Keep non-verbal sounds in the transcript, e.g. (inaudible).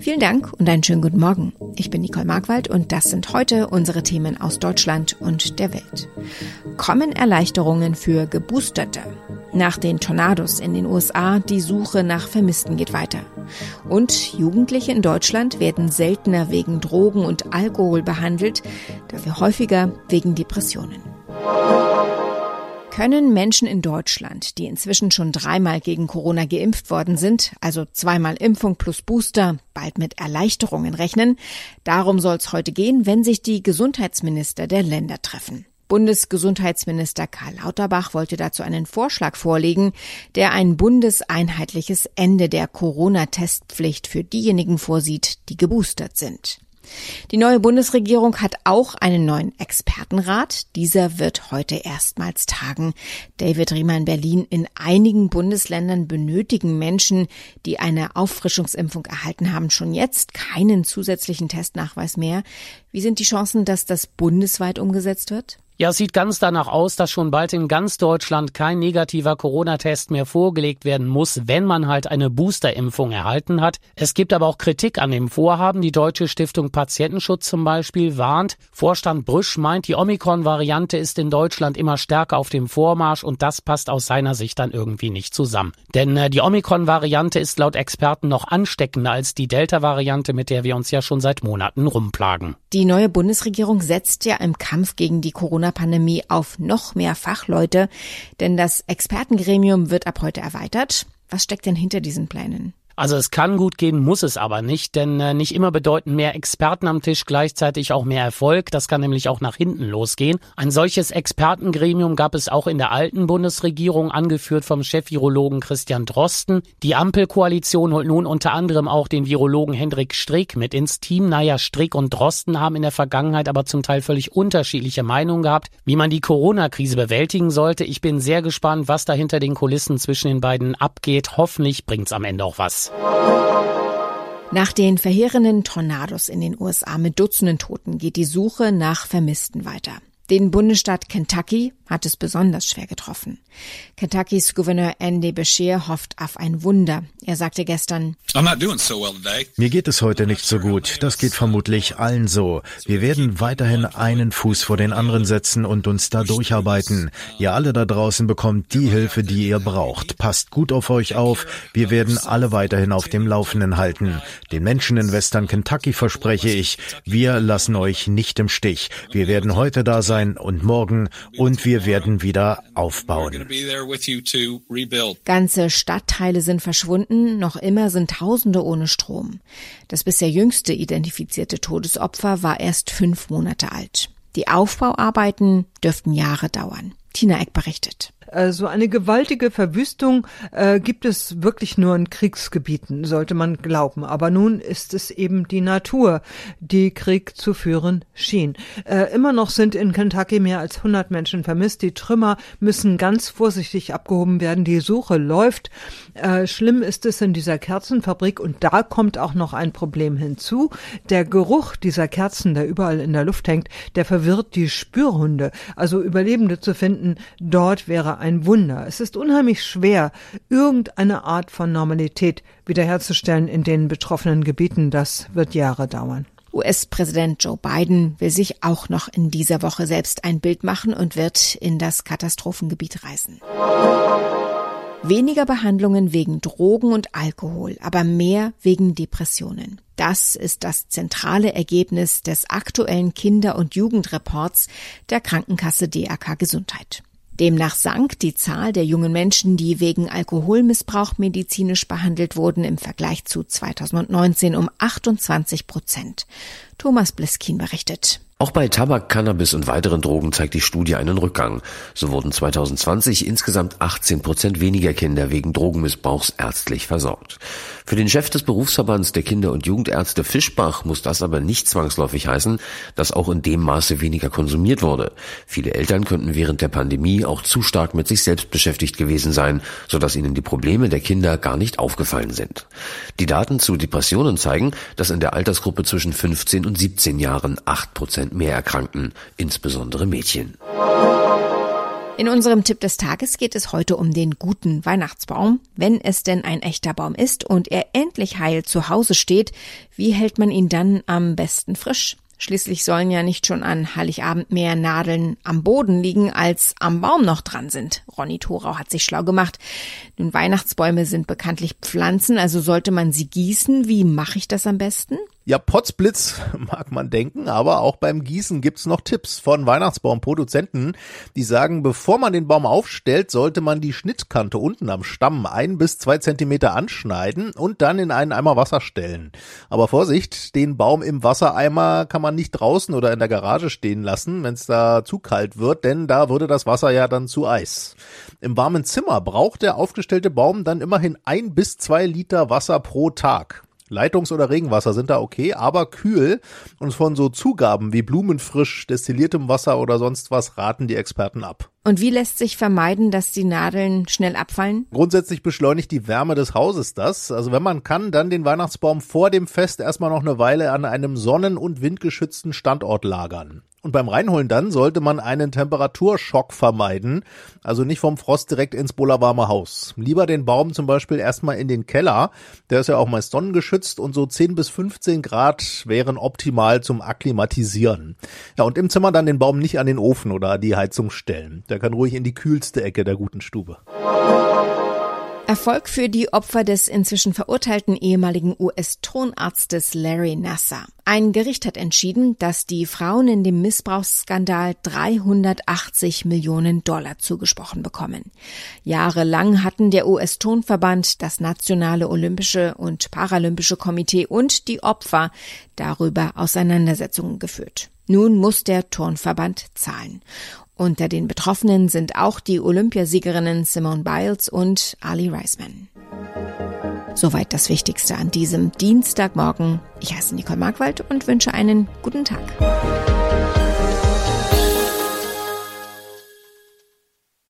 Vielen Dank und einen schönen guten Morgen. Ich bin Nicole Markwald und das sind heute unsere Themen aus Deutschland und der Welt. Kommen Erleichterungen für Geboosterte? Nach den Tornados in den USA, die Suche nach Vermissten geht weiter. Und Jugendliche in Deutschland werden seltener wegen Drogen und Alkohol behandelt, dafür häufiger wegen Depressionen. Können Menschen in Deutschland, die inzwischen schon dreimal gegen Corona geimpft worden sind, also zweimal Impfung plus Booster, bald mit Erleichterungen rechnen? Darum soll es heute gehen, wenn sich die Gesundheitsminister der Länder treffen. Bundesgesundheitsminister Karl Lauterbach wollte dazu einen Vorschlag vorlegen, der ein bundeseinheitliches Ende der Corona-Testpflicht für diejenigen vorsieht, die geboostert sind. Die neue Bundesregierung hat auch einen neuen Expertenrat. Dieser wird heute erstmals tagen. David Riemann Berlin. In einigen Bundesländern benötigen Menschen, die eine Auffrischungsimpfung erhalten haben, schon jetzt keinen zusätzlichen Testnachweis mehr. Wie sind die Chancen, dass das bundesweit umgesetzt wird? Ja, es sieht ganz danach aus, dass schon bald in ganz Deutschland kein negativer Corona-Test mehr vorgelegt werden muss, wenn man halt eine Boosterimpfung erhalten hat. Es gibt aber auch Kritik an dem Vorhaben. Die Deutsche Stiftung Patientenschutz zum Beispiel warnt. Vorstand Brüsch meint, die Omikron-Variante ist in Deutschland immer stärker auf dem Vormarsch und das passt aus seiner Sicht dann irgendwie nicht zusammen. Denn äh, die Omikron-Variante ist laut Experten noch ansteckender als die Delta-Variante, mit der wir uns ja schon seit Monaten rumplagen. Die neue Bundesregierung setzt ja im Kampf gegen die Corona Corona-Pandemie auf noch mehr Fachleute, denn das Expertengremium wird ab heute erweitert. Was steckt denn hinter diesen Plänen? Also es kann gut gehen, muss es aber nicht, denn äh, nicht immer bedeuten mehr Experten am Tisch gleichzeitig auch mehr Erfolg. Das kann nämlich auch nach hinten losgehen. Ein solches Expertengremium gab es auch in der alten Bundesregierung, angeführt vom Chef-Virologen Christian Drosten. Die Ampelkoalition holt nun unter anderem auch den Virologen Hendrik Strick mit ins Team. Naja, Strick und Drosten haben in der Vergangenheit aber zum Teil völlig unterschiedliche Meinungen gehabt, wie man die Corona-Krise bewältigen sollte. Ich bin sehr gespannt, was da hinter den Kulissen zwischen den beiden abgeht. Hoffentlich bringt's am Ende auch was. Nach den verheerenden Tornados in den USA mit Dutzenden Toten geht die Suche nach Vermissten weiter. Den Bundesstaat Kentucky hat es besonders schwer getroffen. Kentuckys Gouverneur Andy Beshear hofft auf ein Wunder. Er sagte gestern, Mir geht es heute nicht so gut. Das geht vermutlich allen so. Wir werden weiterhin einen Fuß vor den anderen setzen und uns da durcharbeiten. Ihr alle da draußen bekommt die Hilfe, die ihr braucht. Passt gut auf euch auf. Wir werden alle weiterhin auf dem Laufenden halten. Den Menschen in Western Kentucky verspreche ich, wir lassen euch nicht im Stich. Wir werden heute da sein sein und morgen und wir werden wieder aufbauen. Ganze Stadtteile sind verschwunden, noch immer sind Tausende ohne Strom. Das bisher jüngste identifizierte Todesopfer war erst fünf Monate alt. Die Aufbauarbeiten dürften Jahre dauern. Tina Eck berichtet. Äh, so eine gewaltige Verwüstung äh, gibt es wirklich nur in Kriegsgebieten, sollte man glauben. Aber nun ist es eben die Natur, die Krieg zu führen schien. Äh, immer noch sind in Kentucky mehr als 100 Menschen vermisst. Die Trümmer müssen ganz vorsichtig abgehoben werden. Die Suche läuft. Äh, schlimm ist es in dieser Kerzenfabrik und da kommt auch noch ein Problem hinzu. Der Geruch dieser Kerzen, der überall in der Luft hängt, der verwirrt die Spürhunde. Also Überlebende zu finden, dort wäre ein Wunder. Es ist unheimlich schwer, irgendeine Art von Normalität wiederherzustellen in den betroffenen Gebieten. Das wird Jahre dauern. US-Präsident Joe Biden will sich auch noch in dieser Woche selbst ein Bild machen und wird in das Katastrophengebiet reisen. Weniger Behandlungen wegen Drogen und Alkohol, aber mehr wegen Depressionen. Das ist das zentrale Ergebnis des aktuellen Kinder- und Jugendreports der Krankenkasse DRK Gesundheit. Demnach sank die Zahl der jungen Menschen, die wegen Alkoholmissbrauch medizinisch behandelt wurden, im Vergleich zu 2019 um 28 Prozent. Thomas Bliskin berichtet. Auch bei Tabak, Cannabis und weiteren Drogen zeigt die Studie einen Rückgang. So wurden 2020 insgesamt 18 Prozent weniger Kinder wegen Drogenmissbrauchs ärztlich versorgt. Für den Chef des Berufsverbands der Kinder- und Jugendärzte Fischbach muss das aber nicht zwangsläufig heißen, dass auch in dem Maße weniger konsumiert wurde. Viele Eltern könnten während der Pandemie auch zu stark mit sich selbst beschäftigt gewesen sein, sodass ihnen die Probleme der Kinder gar nicht aufgefallen sind. Die Daten zu Depressionen zeigen, dass in der Altersgruppe zwischen 15 und 17 Jahren 8 Prozent mehr erkrankten, insbesondere Mädchen. In unserem Tipp des Tages geht es heute um den guten Weihnachtsbaum. Wenn es denn ein echter Baum ist und er endlich heil zu Hause steht, wie hält man ihn dann am besten frisch? Schließlich sollen ja nicht schon an Heiligabend mehr Nadeln am Boden liegen, als am Baum noch dran sind. Ronny Thorau hat sich schlau gemacht. Nun, Weihnachtsbäume sind bekanntlich Pflanzen, also sollte man sie gießen. Wie mache ich das am besten? Ja, Potzblitz (laughs) mag man denken, aber auch beim Gießen gibt's noch Tipps von Weihnachtsbaumproduzenten, die sagen, bevor man den Baum aufstellt, sollte man die Schnittkante unten am Stamm ein bis zwei Zentimeter anschneiden und dann in einen Eimer Wasser stellen. Aber Vorsicht, den Baum im Wassereimer kann man nicht draußen oder in der Garage stehen lassen, wenn es da zu kalt wird, denn da würde das Wasser ja dann zu Eis. Im warmen Zimmer braucht der aufgestellte Baum dann immerhin ein bis zwei Liter Wasser pro Tag. Leitungs- oder Regenwasser sind da okay, aber kühl und von so Zugaben wie blumenfrisch, destilliertem Wasser oder sonst was raten die Experten ab. Und wie lässt sich vermeiden, dass die Nadeln schnell abfallen? Grundsätzlich beschleunigt die Wärme des Hauses das. Also wenn man kann, dann den Weihnachtsbaum vor dem Fest erstmal noch eine Weile an einem sonnen- und windgeschützten Standort lagern. Und beim Reinholen dann sollte man einen Temperaturschock vermeiden, also nicht vom Frost direkt ins bullerwarme Haus. Lieber den Baum zum Beispiel erstmal in den Keller, der ist ja auch meist sonnengeschützt und so 10 bis 15 Grad wären optimal zum Akklimatisieren. Ja, und im Zimmer dann den Baum nicht an den Ofen oder die Heizung stellen. Der kann ruhig in die kühlste Ecke der guten Stube. Erfolg für die Opfer des inzwischen verurteilten ehemaligen US-Tonarztes Larry Nasser. Ein Gericht hat entschieden, dass die Frauen in dem Missbrauchsskandal 380 Millionen Dollar zugesprochen bekommen. Jahrelang hatten der US-Tonverband, das Nationale Olympische und Paralympische Komitee und die Opfer darüber Auseinandersetzungen geführt. Nun muss der Turnverband zahlen. Unter den Betroffenen sind auch die Olympiasiegerinnen Simone Biles und Ali Reisman. Soweit das Wichtigste an diesem Dienstagmorgen. Ich heiße Nicole Markwald und wünsche einen guten Tag.